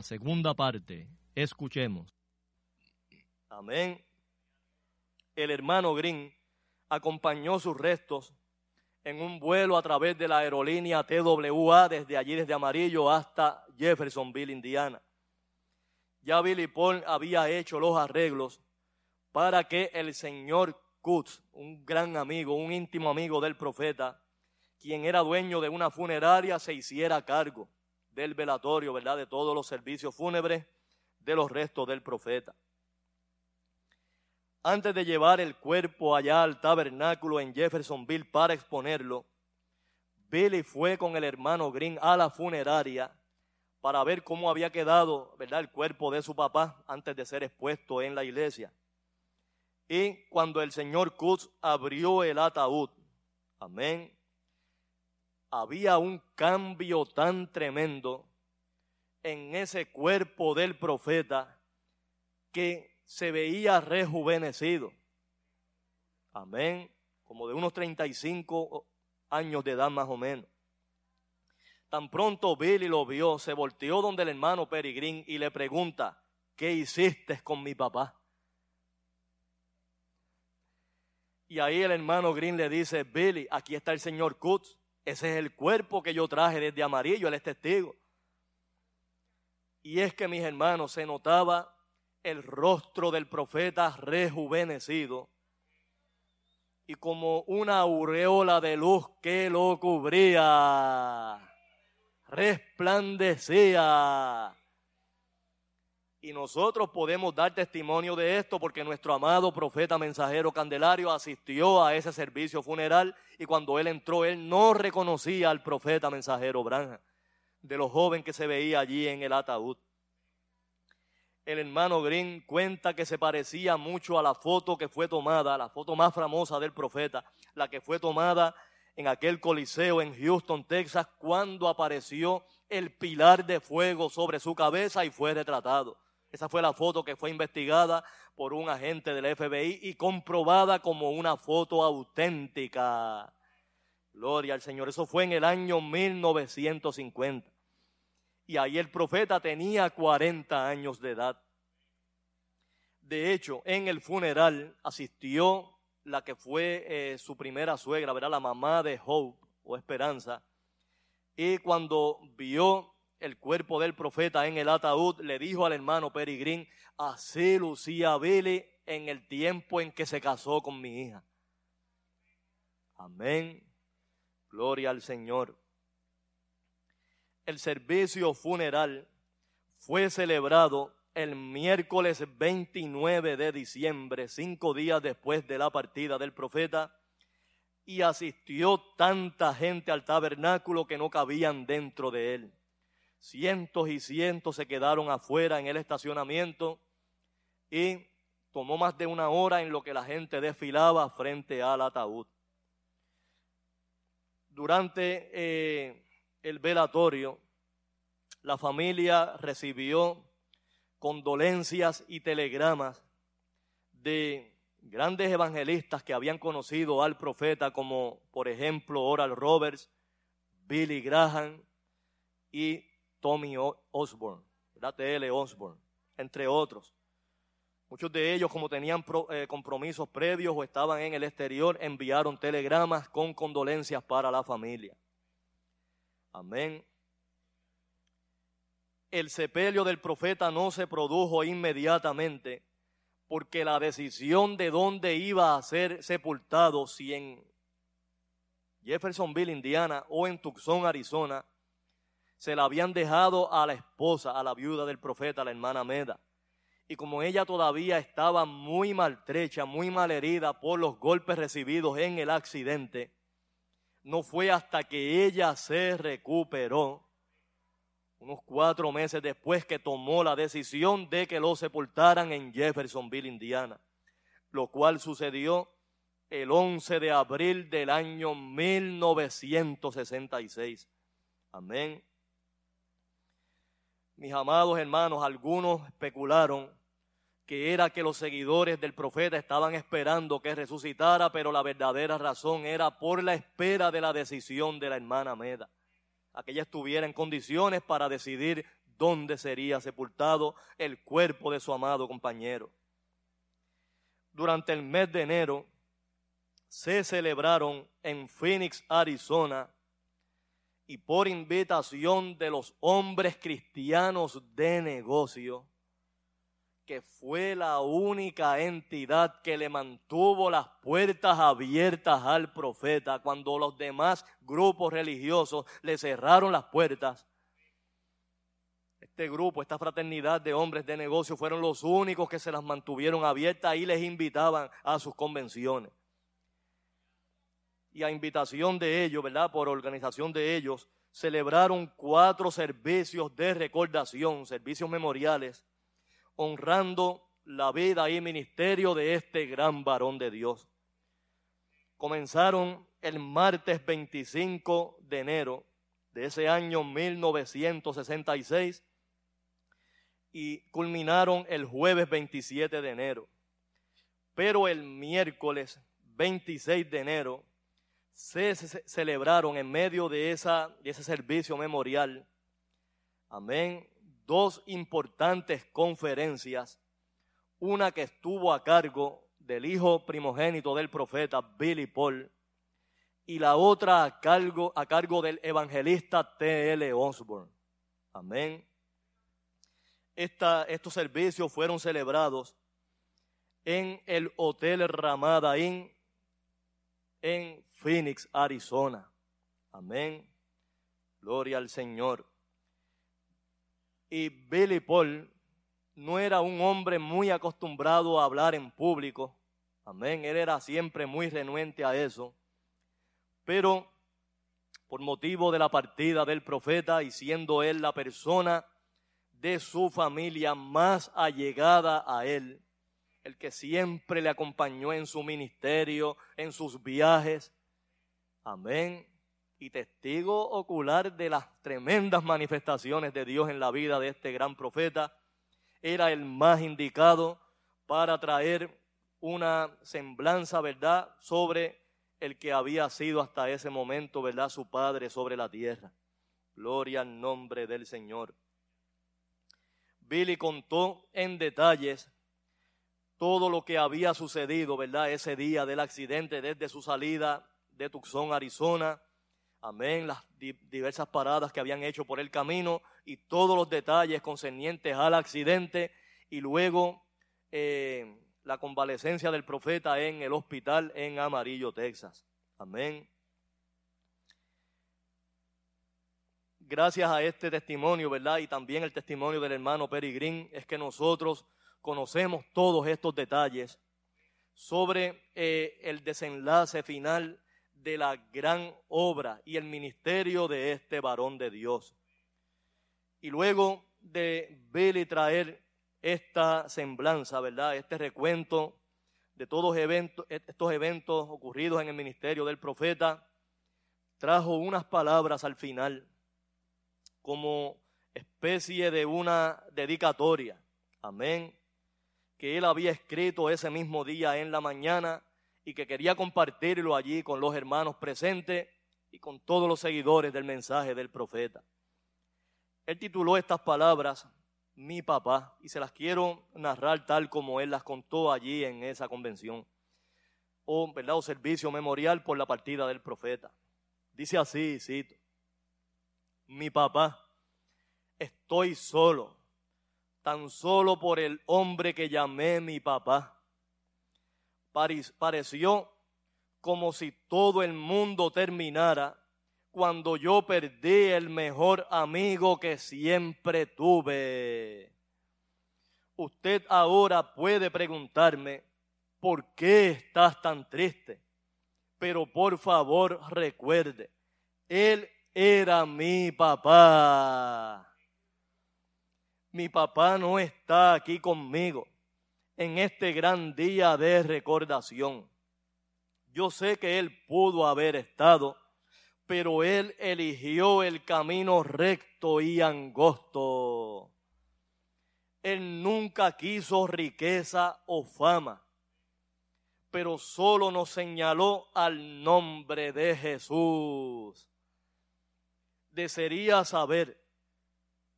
La segunda parte. Escuchemos. Amén. El hermano Green acompañó sus restos en un vuelo a través de la aerolínea TWA desde allí, desde Amarillo hasta Jeffersonville, Indiana. Ya Billy Paul había hecho los arreglos para que el señor Kutz, un gran amigo, un íntimo amigo del profeta, quien era dueño de una funeraria, se hiciera cargo del velatorio, ¿verdad? De todos los servicios fúnebres de los restos del profeta. Antes de llevar el cuerpo allá al tabernáculo en Jeffersonville para exponerlo, Billy fue con el hermano Green a la funeraria para ver cómo había quedado, ¿verdad? El cuerpo de su papá antes de ser expuesto en la iglesia. Y cuando el señor Kutz abrió el ataúd, amén, había un cambio tan tremendo en ese cuerpo del profeta que se veía rejuvenecido. Amén. Como de unos 35 años de edad más o menos. Tan pronto Billy lo vio, se volteó donde el hermano Peregrín y le pregunta, ¿qué hiciste con mi papá? Y ahí el hermano Green le dice, Billy, aquí está el señor Kutz. Ese es el cuerpo que yo traje desde amarillo, él es testigo. Y es que mis hermanos, se notaba el rostro del profeta rejuvenecido y como una aureola de luz que lo cubría, resplandecía. Y nosotros podemos dar testimonio de esto porque nuestro amado profeta mensajero Candelario asistió a ese servicio funeral y cuando él entró, él no reconocía al profeta mensajero Branja, de los jóvenes que se veía allí en el ataúd. El hermano Green cuenta que se parecía mucho a la foto que fue tomada, la foto más famosa del profeta, la que fue tomada en aquel coliseo en Houston, Texas, cuando apareció el pilar de fuego sobre su cabeza y fue retratado. Esa fue la foto que fue investigada por un agente del FBI y comprobada como una foto auténtica. Gloria al Señor. Eso fue en el año 1950. Y ahí el profeta tenía 40 años de edad. De hecho, en el funeral asistió la que fue eh, su primera suegra, ¿verdad? La mamá de Hope o Esperanza. Y cuando vio el cuerpo del profeta en el ataúd, le dijo al hermano Peregrín, así lucía Billy en el tiempo en que se casó con mi hija. Amén. Gloria al Señor. El servicio funeral fue celebrado el miércoles 29 de diciembre, cinco días después de la partida del profeta, y asistió tanta gente al tabernáculo que no cabían dentro de él. Cientos y cientos se quedaron afuera en el estacionamiento y tomó más de una hora en lo que la gente desfilaba frente al ataúd. Durante eh, el velatorio, la familia recibió condolencias y telegramas de grandes evangelistas que habían conocido al profeta, como por ejemplo Oral Roberts, Billy Graham y Tommy Osborne, T.L. Osborne, entre otros. Muchos de ellos, como tenían eh, compromisos previos o estaban en el exterior, enviaron telegramas con condolencias para la familia. Amén. El sepelio del profeta no se produjo inmediatamente porque la decisión de dónde iba a ser sepultado, si en Jeffersonville, Indiana o en Tucson, Arizona, se la habían dejado a la esposa, a la viuda del profeta, la hermana Meda. Y como ella todavía estaba muy maltrecha, muy malherida por los golpes recibidos en el accidente, no fue hasta que ella se recuperó, unos cuatro meses después que tomó la decisión de que lo sepultaran en Jeffersonville, Indiana, lo cual sucedió el 11 de abril del año 1966. Amén. Mis amados hermanos, algunos especularon que era que los seguidores del profeta estaban esperando que resucitara, pero la verdadera razón era por la espera de la decisión de la hermana Meda. A que ella estuviera en condiciones para decidir dónde sería sepultado el cuerpo de su amado compañero. Durante el mes de enero se celebraron en Phoenix, Arizona, y por invitación de los hombres cristianos de negocio, que fue la única entidad que le mantuvo las puertas abiertas al profeta cuando los demás grupos religiosos le cerraron las puertas. Este grupo, esta fraternidad de hombres de negocio fueron los únicos que se las mantuvieron abiertas y les invitaban a sus convenciones y a invitación de ellos, ¿verdad? Por organización de ellos, celebraron cuatro servicios de recordación, servicios memoriales, honrando la vida y ministerio de este gran varón de Dios. Comenzaron el martes 25 de enero de ese año 1966 y culminaron el jueves 27 de enero. Pero el miércoles 26 de enero se, celebraron en medio de, esa, de ese servicio memorial, amén, dos importantes conferencias, una que estuvo a cargo del hijo primogénito del profeta Billy Paul y la otra a cargo, a cargo del evangelista T.L. Osborne. Amén. Esta, estos servicios fueron celebrados en el Hotel Ramada Inn en Phoenix, Arizona. Amén. Gloria al Señor. Y Billy Paul no era un hombre muy acostumbrado a hablar en público. Amén. Él era siempre muy renuente a eso. Pero por motivo de la partida del profeta y siendo él la persona de su familia más allegada a él, el que siempre le acompañó en su ministerio, en sus viajes. Amén. Y testigo ocular de las tremendas manifestaciones de Dios en la vida de este gran profeta, era el más indicado para traer una semblanza, ¿verdad?, sobre el que había sido hasta ese momento, ¿verdad?, su padre sobre la tierra. Gloria al nombre del Señor. Billy contó en detalles todo lo que había sucedido, ¿verdad? Ese día del accidente desde su salida de Tucson, Arizona. Amén. Las diversas paradas que habían hecho por el camino y todos los detalles concernientes al accidente y luego eh, la convalecencia del profeta en el hospital en Amarillo, Texas. Amén. gracias a este testimonio, ¿verdad? Y también el testimonio del hermano Peregrín, es que nosotros conocemos todos estos detalles sobre eh, el desenlace final de la gran obra y el ministerio de este varón de Dios. Y luego de ver y traer esta semblanza, ¿verdad? Este recuento de todos eventos, estos eventos ocurridos en el ministerio del profeta, trajo unas palabras al final como especie de una dedicatoria. Amén. Que él había escrito ese mismo día en la mañana y que quería compartirlo allí con los hermanos presentes y con todos los seguidores del mensaje del profeta. Él tituló estas palabras Mi papá y se las quiero narrar tal como él las contó allí en esa convención o, ¿verdad? o servicio memorial por la partida del profeta. Dice así, cito mi papá, estoy solo, tan solo por el hombre que llamé mi papá. Pareció como si todo el mundo terminara cuando yo perdí el mejor amigo que siempre tuve. Usted ahora puede preguntarme, ¿por qué estás tan triste? Pero por favor recuerde, Él era mi papá. Mi papá no está aquí conmigo en este gran día de recordación. Yo sé que él pudo haber estado, pero él eligió el camino recto y angosto. Él nunca quiso riqueza o fama, pero solo nos señaló al nombre de Jesús desearía saber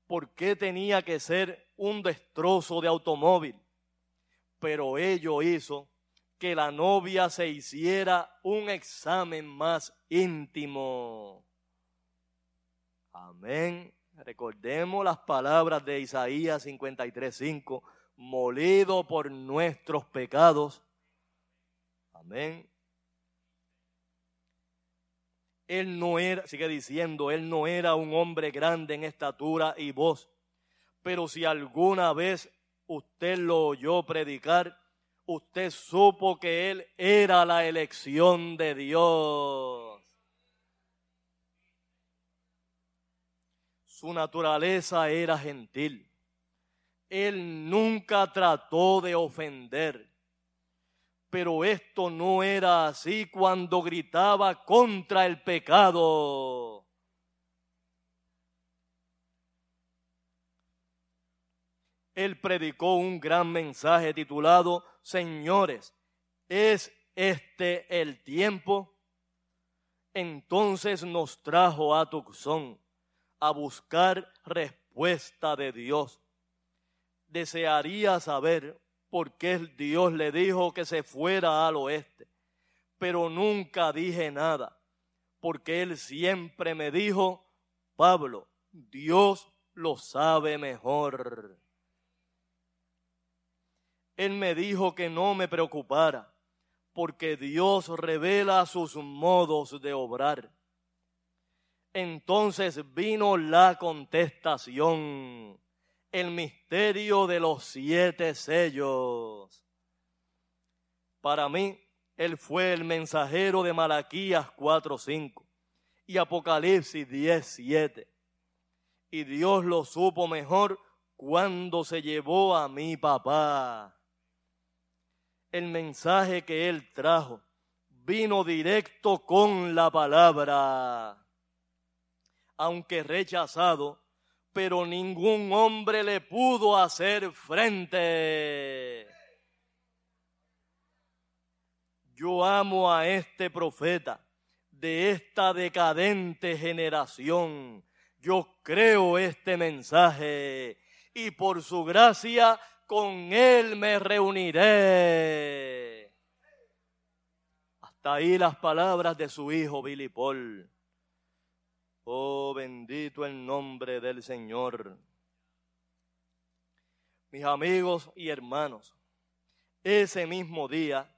por qué tenía que ser un destrozo de automóvil, pero ello hizo que la novia se hiciera un examen más íntimo. Amén. Recordemos las palabras de Isaías 53:5, molido por nuestros pecados. Amén. Él no era, sigue diciendo, él no era un hombre grande en estatura y voz. Pero si alguna vez usted lo oyó predicar, usted supo que él era la elección de Dios. Su naturaleza era gentil. Él nunca trató de ofender pero esto no era así cuando gritaba contra el pecado. Él predicó un gran mensaje titulado, Señores, ¿es este el tiempo? Entonces nos trajo a Tucson a buscar respuesta de Dios. Desearía saber porque Dios le dijo que se fuera al oeste. Pero nunca dije nada, porque Él siempre me dijo, Pablo, Dios lo sabe mejor. Él me dijo que no me preocupara, porque Dios revela sus modos de obrar. Entonces vino la contestación el misterio de los siete sellos. Para mí, él fue el mensajero de Malaquías 4.5 y Apocalipsis 10.7. Y Dios lo supo mejor cuando se llevó a mi papá. El mensaje que él trajo vino directo con la palabra. Aunque rechazado, pero ningún hombre le pudo hacer frente. Yo amo a este profeta de esta decadente generación. Yo creo este mensaje y por su gracia con él me reuniré. Hasta ahí las palabras de su hijo Billy Paul. Oh, bendito el nombre del Señor. Mis amigos y hermanos, ese mismo día,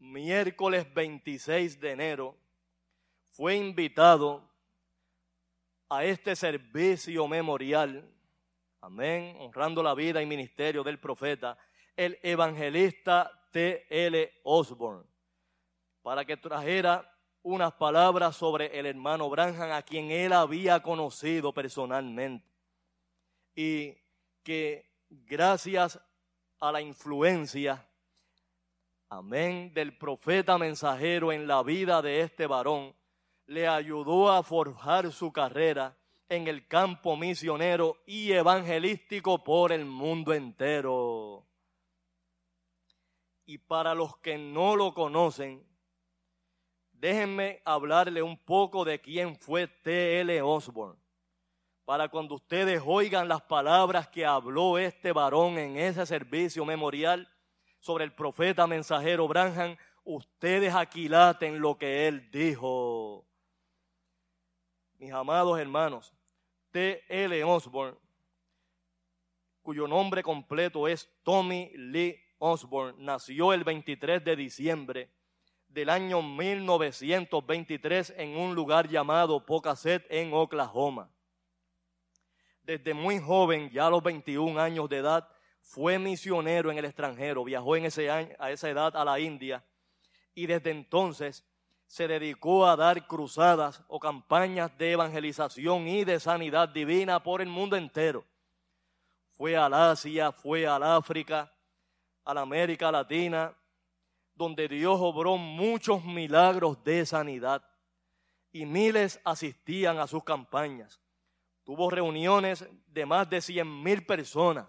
miércoles 26 de enero, fue invitado a este servicio memorial, amén, honrando la vida y ministerio del profeta, el evangelista T.L. Osborne, para que trajera unas palabras sobre el hermano Branham a quien él había conocido personalmente y que gracias a la influencia, amén, del profeta mensajero en la vida de este varón, le ayudó a forjar su carrera en el campo misionero y evangelístico por el mundo entero. Y para los que no lo conocen, déjenme hablarle un poco de quién fue T.L. Osborne. Para cuando ustedes oigan las palabras que habló este varón en ese servicio memorial sobre el profeta mensajero Branham, ustedes aquilaten lo que él dijo. Mis amados hermanos, T.L. Osborne, cuyo nombre completo es Tommy Lee Osborne, nació el 23 de diciembre del año 1923 en un lugar llamado Pocasset en Oklahoma. Desde muy joven, ya a los 21 años de edad, fue misionero en el extranjero, viajó en ese año, a esa edad a la India y desde entonces se dedicó a dar cruzadas o campañas de evangelización y de sanidad divina por el mundo entero. Fue al Asia, fue al África, a la América Latina, donde Dios obró muchos milagros de sanidad y miles asistían a sus campañas. Tuvo reuniones de más de cien mil personas.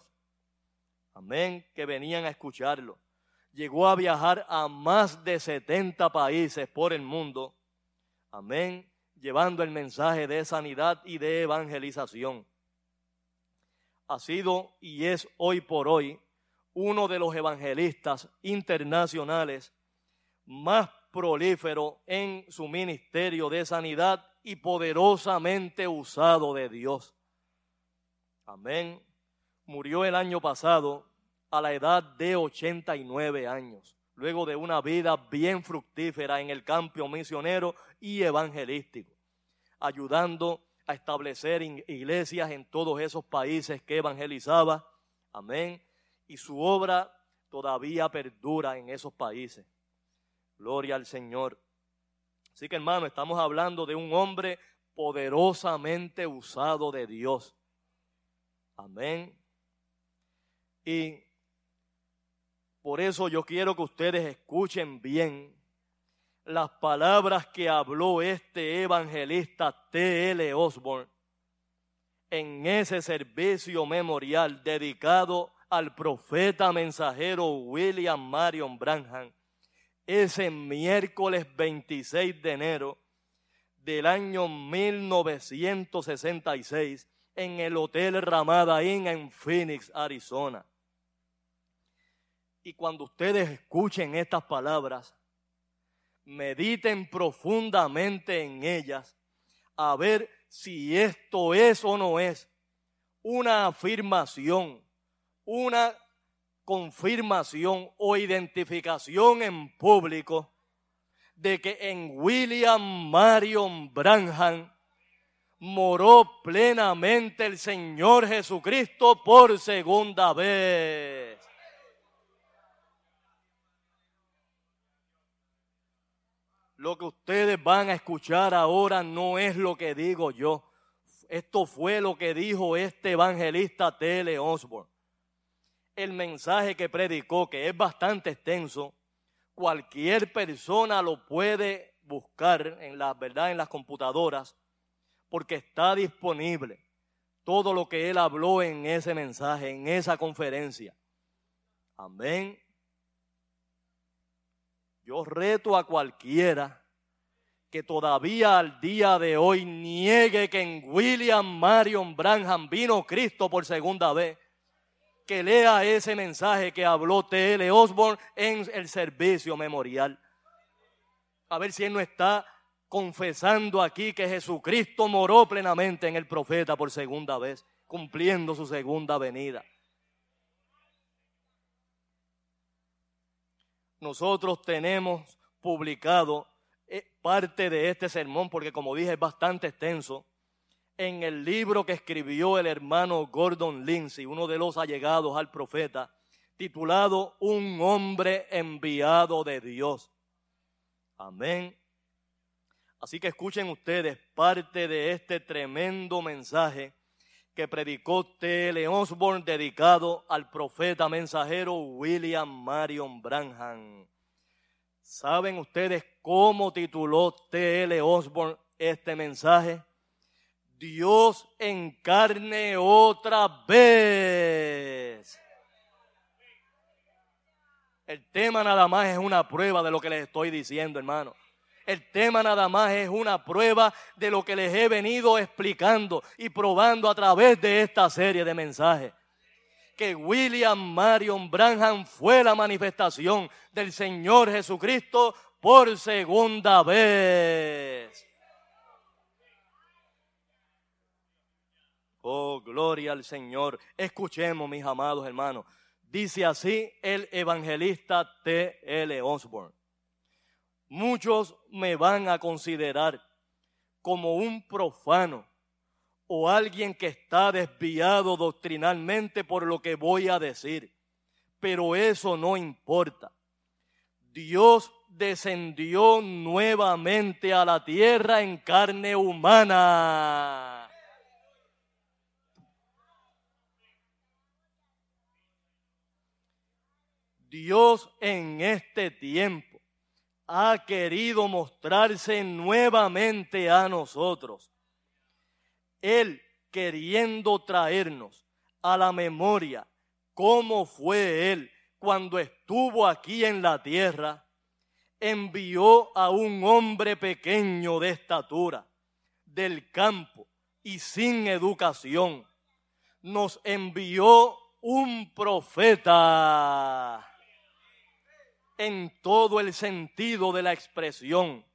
Amén, que venían a escucharlo. Llegó a viajar a más de 70 países por el mundo. Amén, llevando el mensaje de sanidad y de evangelización. Ha sido y es hoy por hoy uno de los evangelistas internacionales más prolífero en su ministerio de sanidad y poderosamente usado de Dios. Amén. Murió el año pasado a la edad de 89 años, luego de una vida bien fructífera en el campo misionero y evangelístico, ayudando a establecer iglesias en todos esos países que evangelizaba. Amén y su obra todavía perdura en esos países. Gloria al Señor. Así que hermano, estamos hablando de un hombre poderosamente usado de Dios. Amén. Y por eso yo quiero que ustedes escuchen bien las palabras que habló este evangelista T.L. Osborne en ese servicio memorial dedicado al profeta mensajero William Marion Branham ese miércoles 26 de enero del año 1966 en el Hotel Ramada Inn en Phoenix, Arizona. Y cuando ustedes escuchen estas palabras, mediten profundamente en ellas a ver si esto es o no es una afirmación una confirmación o identificación en público de que en William Marion Branham moró plenamente el Señor Jesucristo por segunda vez. Lo que ustedes van a escuchar ahora no es lo que digo yo. Esto fue lo que dijo este evangelista Tele Osborne. El mensaje que predicó, que es bastante extenso, cualquier persona lo puede buscar en la verdad en las computadoras porque está disponible todo lo que él habló en ese mensaje, en esa conferencia. Amén. Yo reto a cualquiera que todavía al día de hoy niegue que en William Marion Branham vino Cristo por segunda vez, que lea ese mensaje que habló T.L. Osborne en el servicio memorial. A ver si él no está confesando aquí que Jesucristo moró plenamente en el profeta por segunda vez, cumpliendo su segunda venida. Nosotros tenemos publicado eh, parte de este sermón, porque como dije es bastante extenso, en el libro que escribió el hermano Gordon Lindsay, uno de los allegados al profeta, titulado Un hombre enviado de Dios. Amén. Así que escuchen ustedes parte de este tremendo mensaje que predicó T.L. Osborne dedicado al profeta mensajero William Marion Branham. ¿Saben ustedes cómo tituló T.L. Osborne este mensaje? Dios en carne otra vez. El tema nada más es una prueba de lo que les estoy diciendo, hermano. El tema nada más es una prueba de lo que les he venido explicando y probando a través de esta serie de mensajes. Que William Marion Branham fue la manifestación del Señor Jesucristo por segunda vez. Oh, gloria al Señor. Escuchemos, mis amados hermanos. Dice así el evangelista T. L. Osborne. Muchos me van a considerar como un profano o alguien que está desviado doctrinalmente por lo que voy a decir. Pero eso no importa. Dios descendió nuevamente a la tierra en carne humana. Dios en este tiempo ha querido mostrarse nuevamente a nosotros. Él queriendo traernos a la memoria cómo fue Él cuando estuvo aquí en la tierra, envió a un hombre pequeño de estatura, del campo y sin educación. Nos envió un profeta en todo el sentido de la expresión.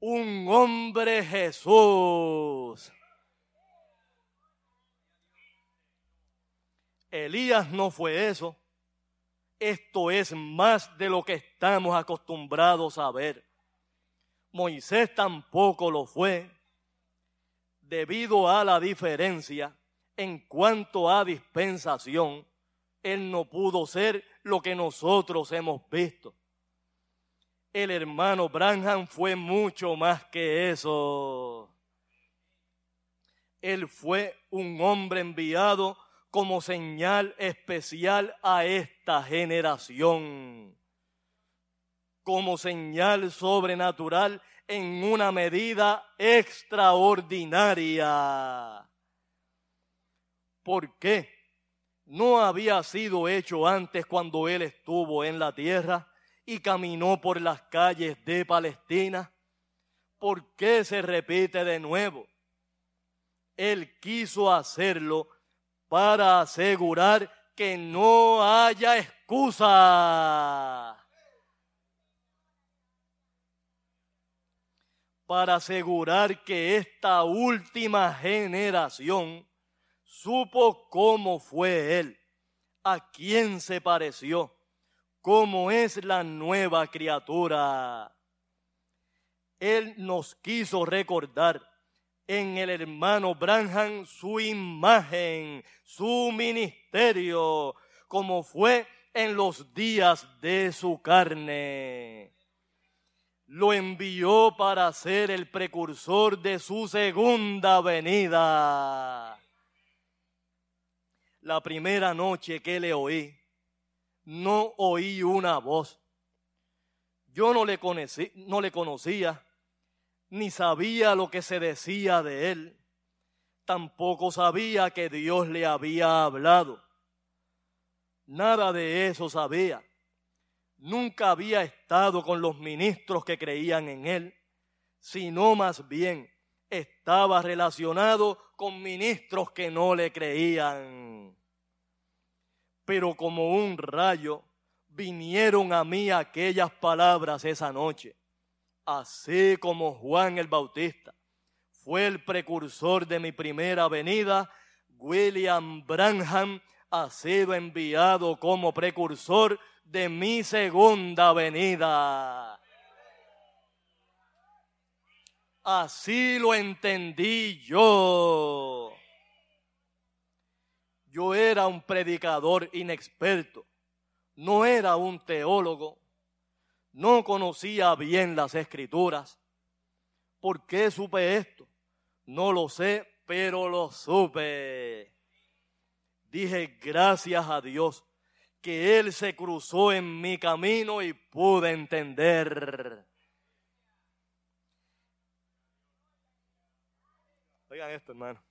Un hombre Jesús. Elías no fue eso. Esto es más de lo que estamos acostumbrados a ver. Moisés tampoco lo fue, debido a la diferencia en cuanto a dispensación. Él no pudo ser lo que nosotros hemos visto el hermano Branham fue mucho más que eso. Él fue un hombre enviado como señal especial a esta generación, como señal sobrenatural en una medida extraordinaria. ¿Por qué? No había sido hecho antes cuando él estuvo en la tierra y caminó por las calles de Palestina? ¿Por qué se repite de nuevo? Él quiso hacerlo para asegurar que no haya excusa. Para asegurar que esta última generación supo cómo fue Él, a quién se pareció cómo es la nueva criatura. Él nos quiso recordar en el hermano Branham su imagen, su ministerio, como fue en los días de su carne. Lo envió para ser el precursor de su segunda venida. La primera noche que le oí, no oí una voz. Yo no le, conocí, no le conocía ni sabía lo que se decía de él. Tampoco sabía que Dios le había hablado. Nada de eso sabía. Nunca había estado con los ministros que creían en él, sino más bien estaba relacionado con ministros que no le creían. Pero como un rayo vinieron a mí aquellas palabras esa noche así como Juan el Bautista fue el precursor de mi primera venida, William Branham ha sido enviado como precursor de mi segunda venida. Así lo entendí yo. Yo era un predicador inexperto, no era un teólogo, no conocía bien las escrituras. ¿Por qué supe esto? No lo sé, pero lo supe. Dije gracias a Dios que Él se cruzó en mi camino y pude entender. Oigan esto, hermano.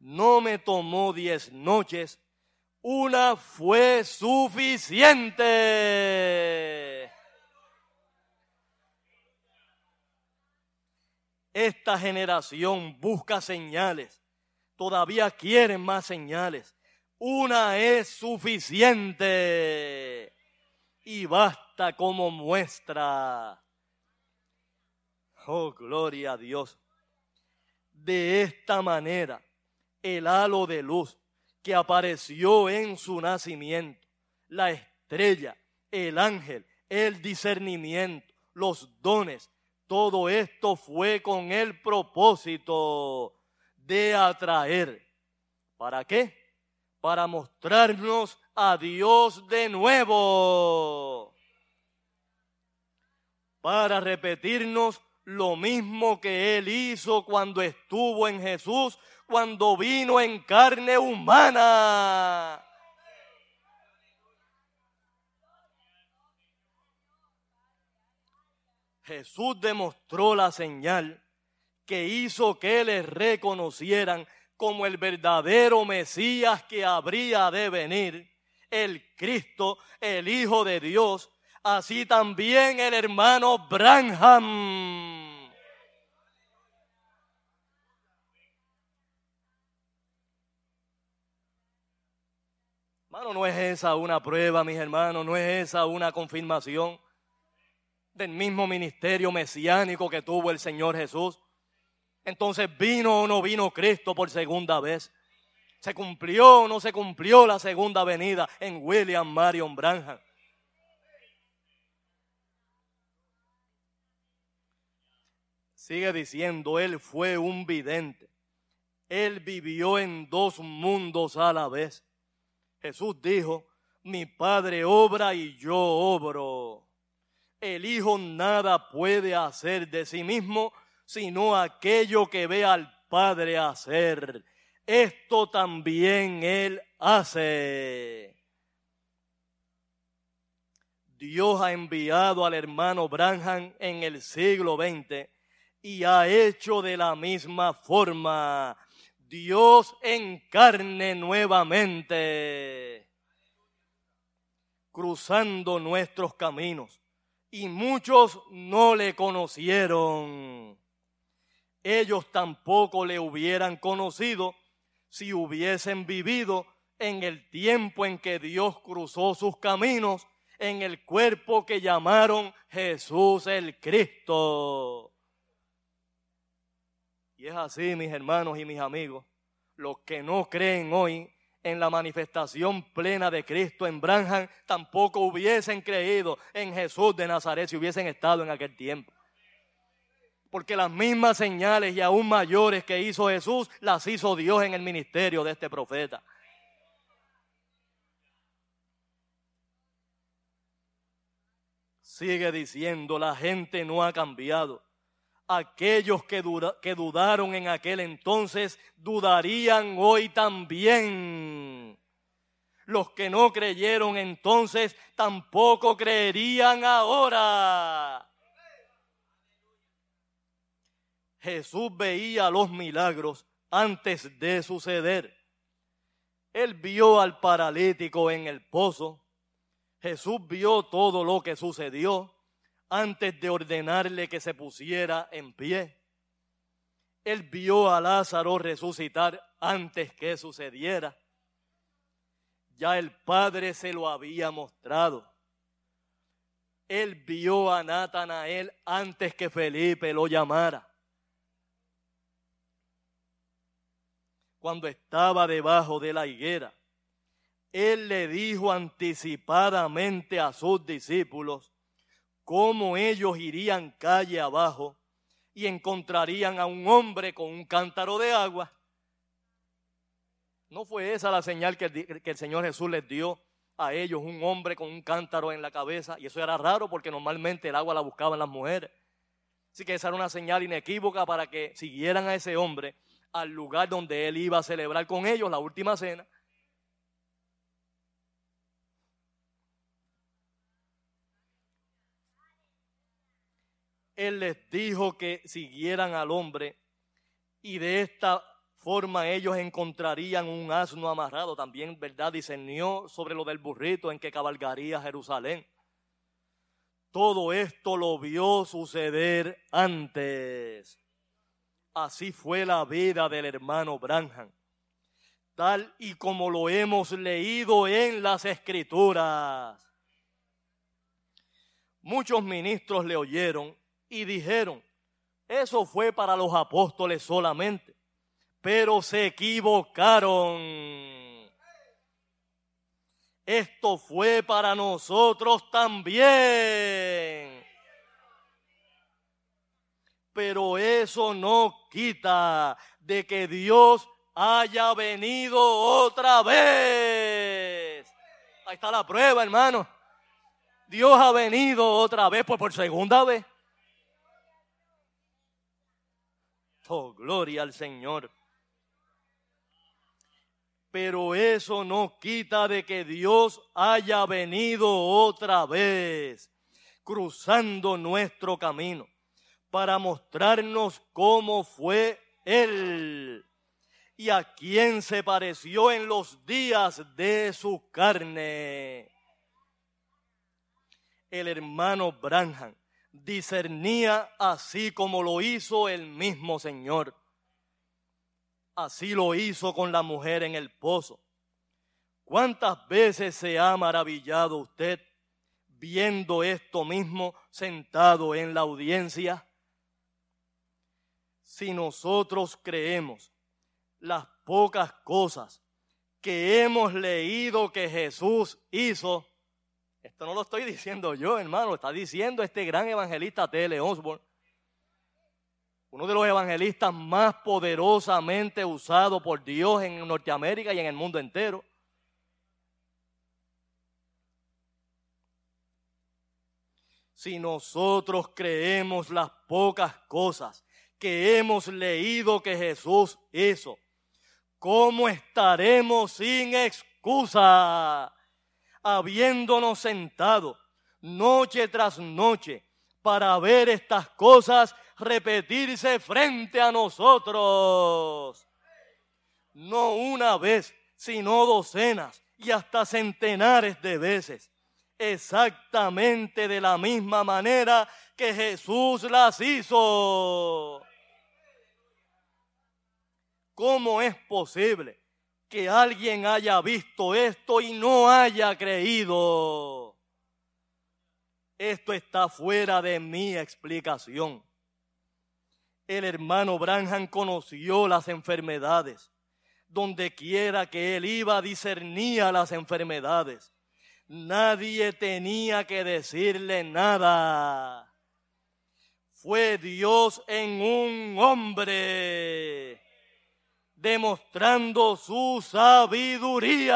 No me tomó diez noches una fue suficiente. Esta generación busca señales. Todavía quieren más señales. Una es suficiente. Y basta como muestra. Oh, gloria a Dios. De esta manera, el halo de luz que apareció en su nacimiento, la estrella, el ángel, el discernimiento, los dones, todo esto fue con el propósito de atraer. ¿Para qué? Para mostrarnos a Dios de nuevo. Para repetirnos lo mismo que Él hizo cuando estuvo en Jesús cuando vino en carne humana. Jesús demostró la señal que hizo que les reconocieran como el verdadero Mesías que habría de venir, el Cristo, el Hijo de Dios, así también el hermano Branham. No es esa una prueba, mis hermanos, no es esa una confirmación del mismo ministerio mesiánico que tuvo el Señor Jesús. Entonces, ¿vino o no vino Cristo por segunda vez? ¿Se cumplió o no se cumplió la segunda venida en William Marion Branham? Sigue diciendo, él fue un vidente. Él vivió en dos mundos a la vez. Jesús dijo, mi Padre obra y yo obro. El Hijo nada puede hacer de sí mismo, sino aquello que ve al Padre hacer. Esto también Él hace. Dios ha enviado al hermano Branham en el siglo XX y ha hecho de la misma forma Dios encarne nuevamente, cruzando nuestros caminos. Y muchos no le conocieron. Ellos tampoco le hubieran conocido si hubiesen vivido en el tiempo en que Dios cruzó sus caminos en el cuerpo que llamaron Jesús el Cristo. Y es así, mis hermanos y mis amigos, los que no creen hoy en la manifestación plena de Cristo en Branham, tampoco hubiesen creído en Jesús de Nazaret si hubiesen estado en aquel tiempo. Porque las mismas señales y aún mayores que hizo Jesús, las hizo Dios en el ministerio de este profeta. Sigue diciendo, la gente no ha cambiado. Aquellos que, que dudaron en aquel entonces dudarían hoy también. Los que no creyeron entonces tampoco creerían ahora. Jesús veía los milagros antes de suceder. Él vio al paralítico en el pozo. Jesús vio todo lo que sucedió antes de ordenarle que se pusiera en pie. Él vio a Lázaro resucitar antes que sucediera. Ya el Padre se lo había mostrado. Él vio a Natanael antes que Felipe lo llamara. cuando estaba debajo de la higuera, él le dijo anticipadamente a sus discípulos cómo ellos irían calle abajo y encontrarían a un hombre con un cántaro de agua. ¿No fue esa la señal que que el Señor Jesús les dio a ellos, un hombre con un cántaro en la cabeza? Y eso era raro porque normalmente el agua la buscaban las mujeres. Así que esa era una señal inequívoca para que siguieran a ese hombre al lugar donde él iba a celebrar con ellos la última cena. Él les dijo que siguieran al hombre y de esta forma ellos encontrarían un asno amarrado. También, ¿verdad? Discernió sobre lo del burrito en que cabalgaría Jerusalén. Todo esto lo vio suceder antes. Así fue la vida del hermano Branham, tal y como lo hemos leído en las escrituras. Muchos ministros le oyeron y dijeron, eso fue para los apóstoles solamente, pero se equivocaron. Esto fue para nosotros también pero eso no quita de que Dios haya venido otra vez. Ahí está la prueba, hermano. Dios ha venido otra vez, pues por segunda vez. Oh, gloria al Señor. Pero eso no quita de que Dios haya venido otra vez, cruzando nuestro camino para mostrarnos cómo fue Él y a quién se pareció en los días de su carne. El hermano Branham discernía así como lo hizo el mismo Señor. Así lo hizo con la mujer en el pozo. ¿Cuántas veces se ha maravillado usted viendo esto mismo sentado en la audiencia? si nosotros creemos las pocas cosas que hemos leído que Jesús hizo, esto no lo estoy diciendo yo, hermano, lo está diciendo este gran evangelista T.L. Osborne, uno de los evangelistas más poderosamente usados por Dios en Norteamérica y en el mundo entero. Si nosotros creemos las pocas cosas que hemos leído que Jesús hizo. ¿Cómo estaremos sin excusa, habiéndonos sentado noche tras noche para ver estas cosas repetirse frente a nosotros? No una vez, sino docenas y hasta centenares de veces exactamente de la misma manera que Jesús las hizo. ¿Cómo es posible que alguien haya visto esto y no haya creído? Esto está fuera de mi explicación. El hermano Branham conoció las enfermedades. Donde quiera que él iba, discernía las enfermedades. Nadie tenía que decirle nada fue Dios en un hombre, demostrando su sabiduría.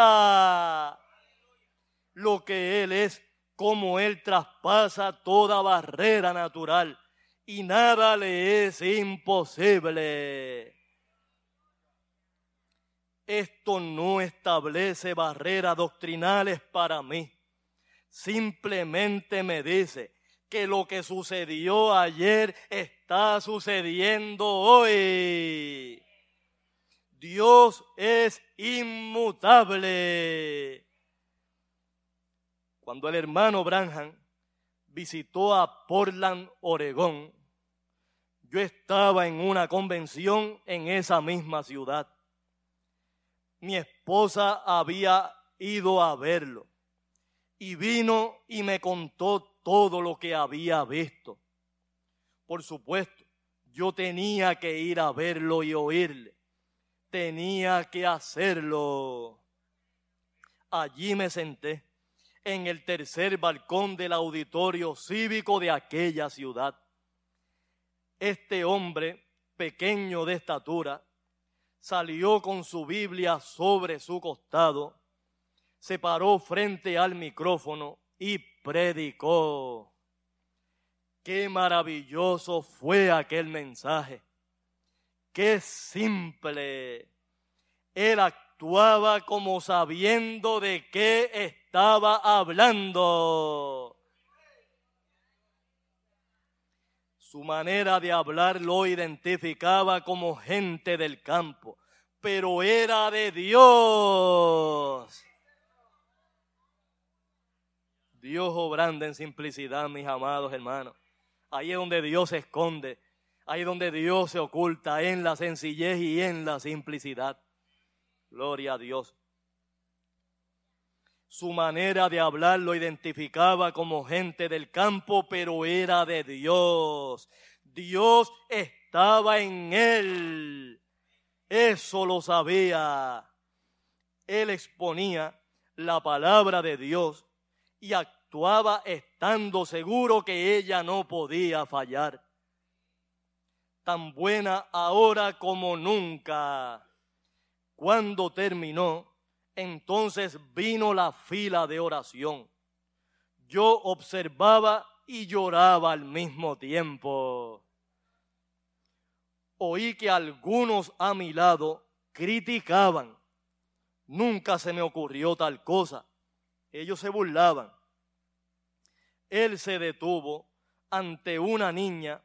Lo que Él es, como Él traspasa toda barrera natural y nada le es imposible. Esto no establece barreras doctrinales para mí. Simplemente me dice que lo que sucedió ayer está sucediendo hoy. Dios es inmutable. Cuando el hermano Branham visitó a Portland, Oregón, yo estaba en una convención en esa misma ciudad. Mi esposa había ido a verlo y vino y me contó todo lo que había visto. Por supuesto, yo tenía que ir a verlo y oírle. Tenía que hacerlo. Allí me senté en el tercer balcón del auditorio cívico de aquella ciudad. Este hombre, pequeño de estatura, salió con su Biblia sobre su costado, se paró frente al micrófono y predicó. Qué maravilloso fue aquel mensaje. Qué simple. Él actuaba como sabiendo de qué estaba hablando. Su manera de hablar lo identificaba como gente del campo, pero era de Dios. Dios obrando en simplicidad, mis amados hermanos. Ahí es donde Dios se esconde. Ahí donde Dios se oculta en la sencillez y en la simplicidad. Gloria a Dios. Su manera de hablar lo identificaba como gente del campo, pero era de Dios. Dios estaba en él. Eso lo sabía. Él exponía la palabra de Dios y actuaba estando seguro que ella no podía fallar. Tan buena ahora como nunca. Cuando terminó, entonces vino la fila de oración. Yo observaba y lloraba al mismo tiempo. Oí que algunos a mi lado criticaban. Nunca se me ocurrió tal cosa ellos se burlaban. Él se detuvo ante una niña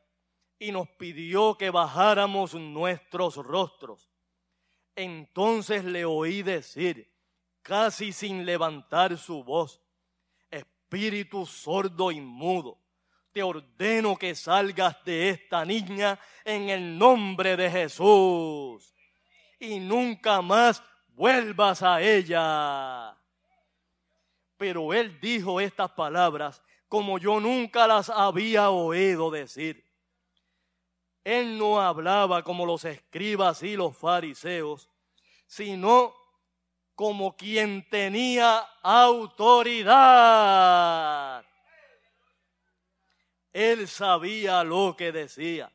y nos pidió que bajáramos nuestros rostros. Entonces le oí decir, casi sin levantar su voz, Espíritu sordo y mudo, te ordeno que salgas de esta niña en el nombre de Jesús y nunca más vuelvas a ella. Pero él dijo estas palabras como yo nunca las había oído decir. Él no hablaba como los escribas y los fariseos, sino como quien tenía autoridad. Él sabía lo que decía.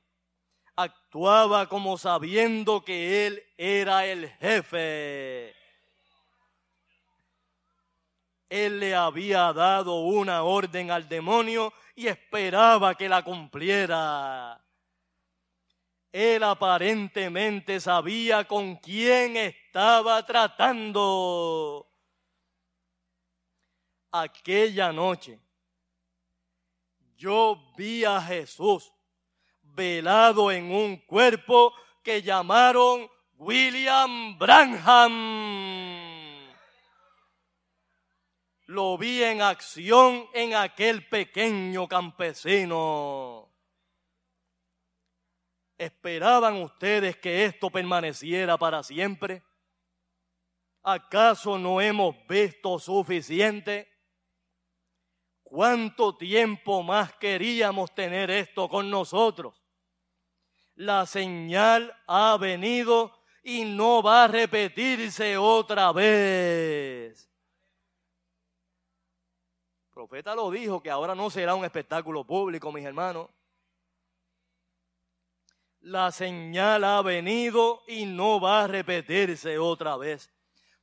Actuaba como sabiendo que él era el jefe él le había dado una orden al demonio y esperaba que la cumpliera. Él aparentemente sabía con quién estaba tratando. Aquella noche yo vi a Jesús velado en un cuerpo que llamaron William Branham lo vi en acción en aquel pequeño campesino. ¿Esperaban ustedes que esto permaneciera para siempre? ¿Acaso no hemos visto suficiente? ¿Cuánto tiempo más queríamos tener esto con nosotros? La señal ha venido y no va a repetirse otra vez profeta lo dijo que ahora no será un espectáculo público, mis hermanos. La señal ha venido y no va a repetirse otra vez.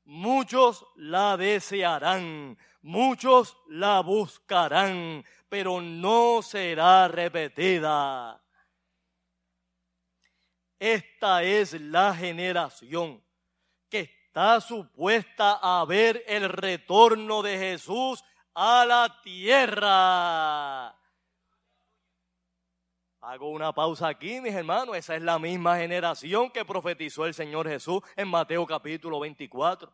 Muchos la desearán, muchos la buscarán, pero no será repetida. Esta es la generación que está supuesta a ver el retorno de Jesús a la tierra. Hago una pausa aquí, mis hermanos. Esa es la misma generación que profetizó el Señor Jesús en Mateo capítulo 24.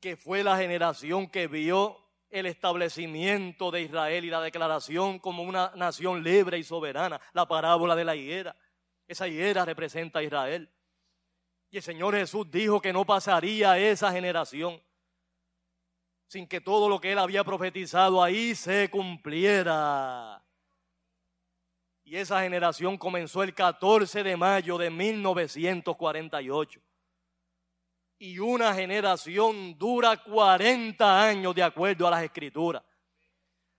Que fue la generación que vio el establecimiento de Israel y la declaración como una nación libre y soberana. La parábola de la higuera. Esa higuera representa a Israel. Y el Señor Jesús dijo que no pasaría esa generación sin que todo lo que él había profetizado ahí se cumpliera. Y esa generación comenzó el 14 de mayo de 1948. Y una generación dura 40 años de acuerdo a las escrituras.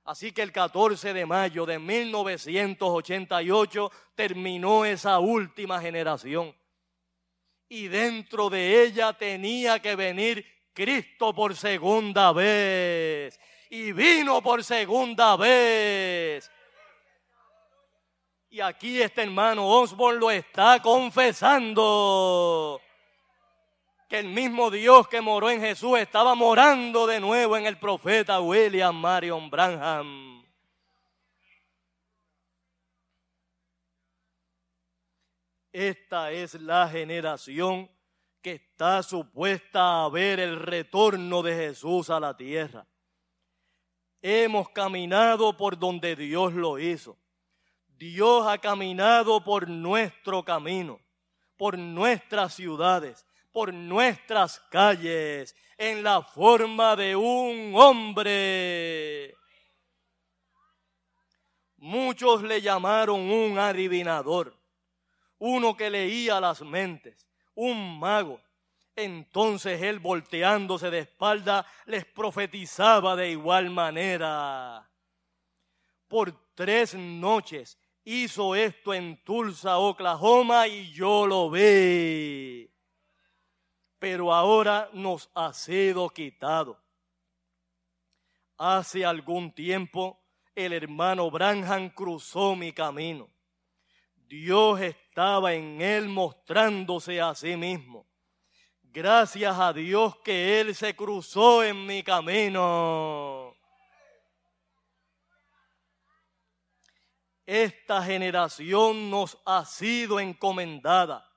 Así que el 14 de mayo de 1988 terminó esa última generación. Y dentro de ella tenía que venir Cristo por segunda vez. Y vino por segunda vez. Y aquí este hermano Osborne lo está confesando. Que el mismo Dios que moró en Jesús estaba morando de nuevo en el profeta William Marion Branham. Esta es la generación que está supuesta a ver el retorno de Jesús a la tierra. Hemos caminado por donde Dios lo hizo. Dios ha caminado por nuestro camino, por nuestras ciudades, por nuestras calles, en la forma de un hombre. Muchos le llamaron un adivinador, uno que leía las mentes, un mago. Entonces él volteándose de espalda les profetizaba de igual manera. Por tres noches hizo esto en Tulsa, Oklahoma, y yo lo vi. Pero ahora nos ha sido quitado. Hace algún tiempo el hermano Branham cruzó mi camino. Dios estaba en él mostrándose a sí mismo. Gracias a Dios que Él se cruzó en mi camino. Esta generación nos ha sido encomendada.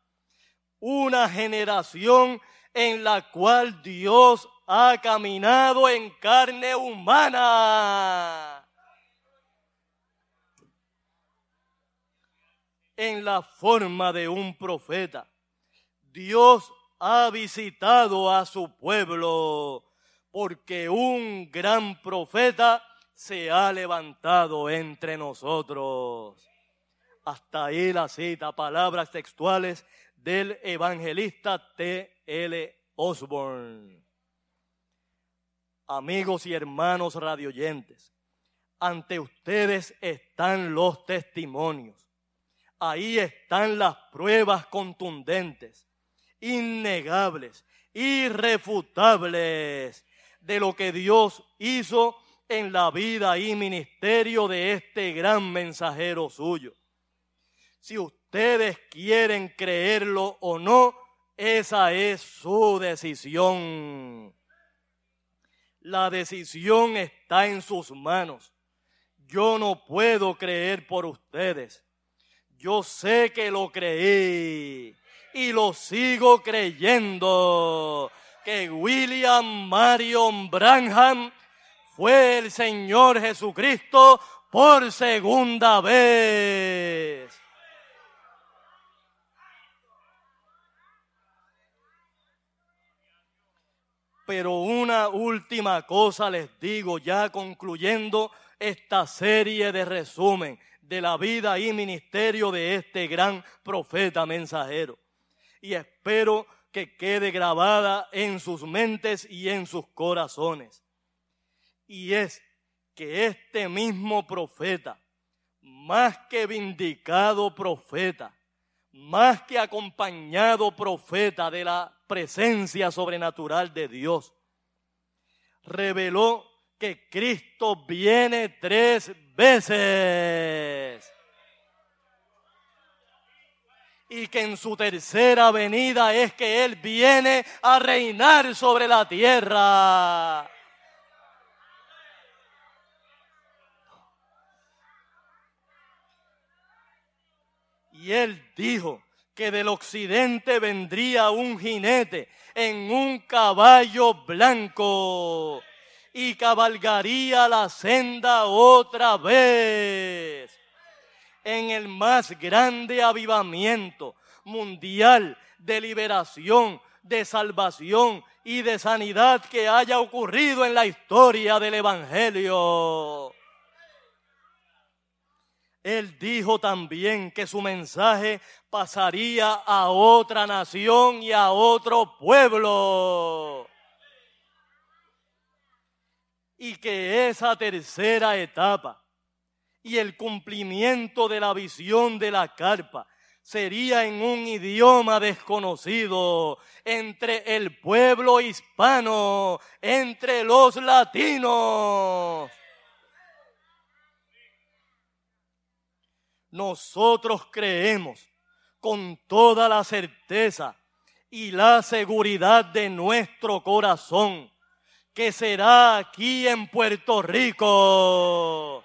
Una generación en la cual Dios ha caminado en carne humana. En la forma de un profeta. Dios ha visitado a su pueblo porque un gran profeta se ha levantado entre nosotros. Hasta ahí la cita, palabras textuales del evangelista T. L. Osborne. Amigos y hermanos radioyentes, ante ustedes están los testimonios. Ahí están las pruebas contundentes, innegables, irrefutables de lo que Dios hizo en la vida y ministerio de este gran mensajero suyo. Si ustedes quieren creerlo o no, esa es su decisión. La decisión está en sus manos. Yo no puedo creer por ustedes. Yo sé que lo creí y lo sigo creyendo. Que William Marion Branham fue el Señor Jesucristo por segunda vez. Pero una última cosa les digo ya concluyendo esta serie de resumen de la vida y ministerio de este gran profeta mensajero. Y espero que quede grabada en sus mentes y en sus corazones y es que este mismo profeta más que vindicado profeta, más que acompañado profeta de la presencia sobrenatural de Dios, reveló que Cristo viene tres veces. Y que en su tercera venida es que Él viene a reinar sobre la tierra. Y Él dijo que del occidente vendría un jinete en un caballo blanco y cabalgaría la senda otra vez. En el más grande avivamiento mundial de liberación, de salvación y de sanidad que haya ocurrido en la historia del Evangelio. Él dijo también que su mensaje pasaría a otra nación y a otro pueblo y que esa tercera etapa y el cumplimiento de la visión de la carpa sería en un idioma desconocido entre el pueblo hispano, entre los latinos. Nosotros creemos con toda la certeza y la seguridad de nuestro corazón que será aquí en Puerto Rico,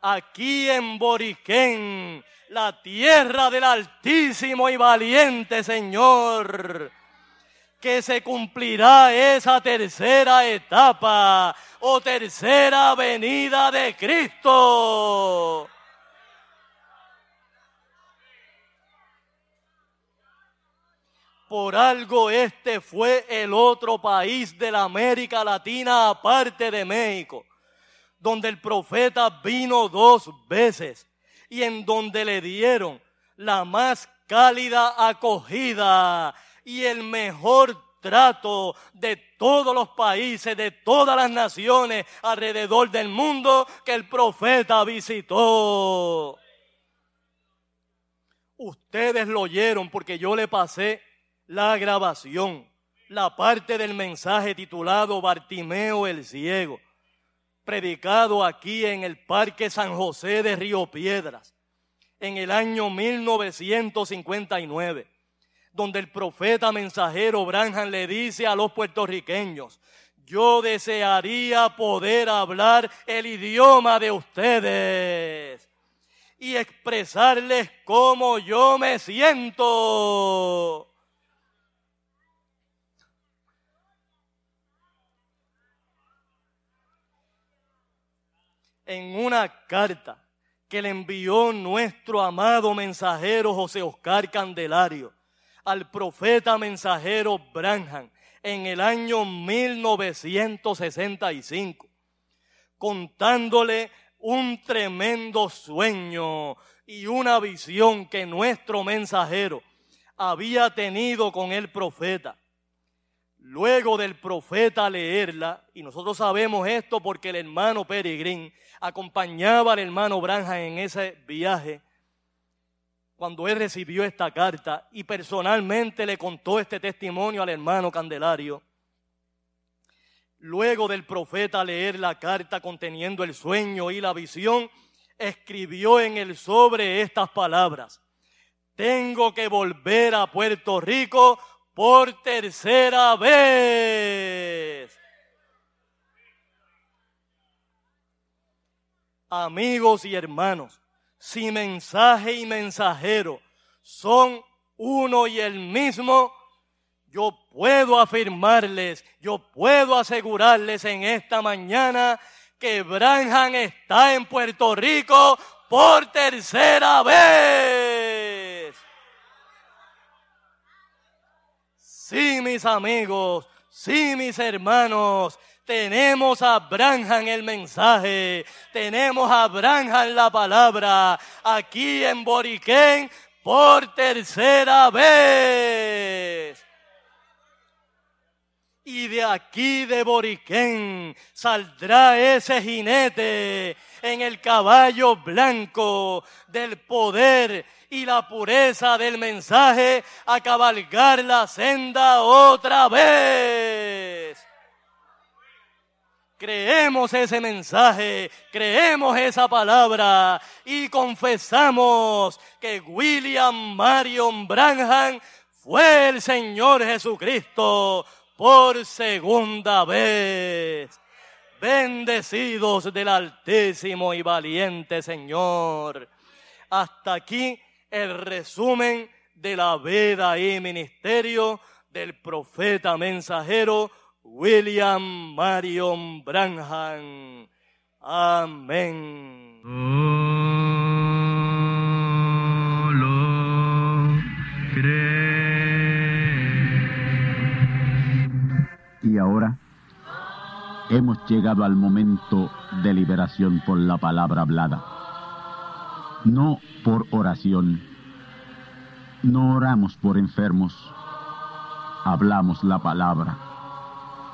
aquí en Boriquén, la tierra del altísimo y valiente Señor, que se cumplirá esa tercera etapa o tercera venida de Cristo. Por algo este fue el otro país de la América Latina aparte de México, donde el profeta vino dos veces y en donde le dieron la más cálida acogida y el mejor trato de todos los países, de todas las naciones alrededor del mundo que el profeta visitó. Ustedes lo oyeron porque yo le pasé la grabación, la parte del mensaje titulado Bartimeo el Ciego, predicado aquí en el Parque San José de Río Piedras, en el año 1959, donde el profeta mensajero Branham le dice a los puertorriqueños, yo desearía poder hablar el idioma de ustedes y expresarles cómo yo me siento. En una carta que le envió nuestro amado mensajero José Oscar Candelario al profeta mensajero Branham en el año 1965, contándole un tremendo sueño y una visión que nuestro mensajero había tenido con el profeta. Luego del profeta leerla, y nosotros sabemos esto porque el hermano Peregrín acompañaba al hermano Branham en ese viaje, cuando él recibió esta carta y personalmente le contó este testimonio al hermano Candelario, luego del profeta leer la carta conteniendo el sueño y la visión, escribió en el sobre estas palabras. Tengo que volver a Puerto Rico por tercera vez. Amigos y hermanos, si mensaje y mensajero son uno y el mismo, yo puedo afirmarles, yo puedo asegurarles en esta mañana que Branham está en Puerto Rico por tercera vez. Sí, mis amigos, sí, mis hermanos, tenemos a Branham el mensaje, tenemos a Branham la palabra, aquí en Boriquén por tercera vez. Y de aquí de Boriquén saldrá ese jinete en el caballo blanco del poder y la pureza del mensaje a cabalgar la senda otra vez. Creemos ese mensaje, creemos esa palabra y confesamos que William Marion Branham fue el Señor Jesucristo por segunda vez. Bendecidos del Altísimo y Valiente Señor. Hasta aquí el resumen de la vida y ministerio del profeta mensajero William Marion Branham. Amén. Y ahora hemos llegado al momento de liberación por la palabra hablada. No por oración. No oramos por enfermos. Hablamos la palabra.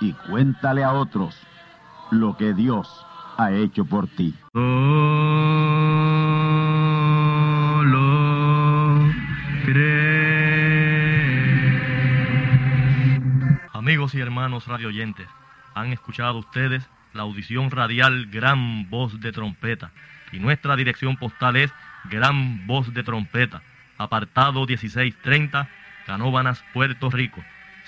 y cuéntale a otros lo que Dios ha hecho por ti. Amigos y hermanos radioyentes, han escuchado ustedes la audición radial Gran Voz de Trompeta y nuestra dirección postal es Gran Voz de Trompeta, apartado 1630, Canóbanas, Puerto Rico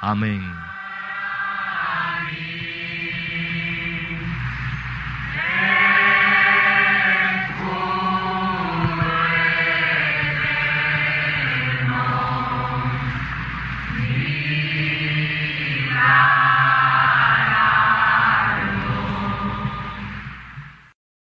Amén.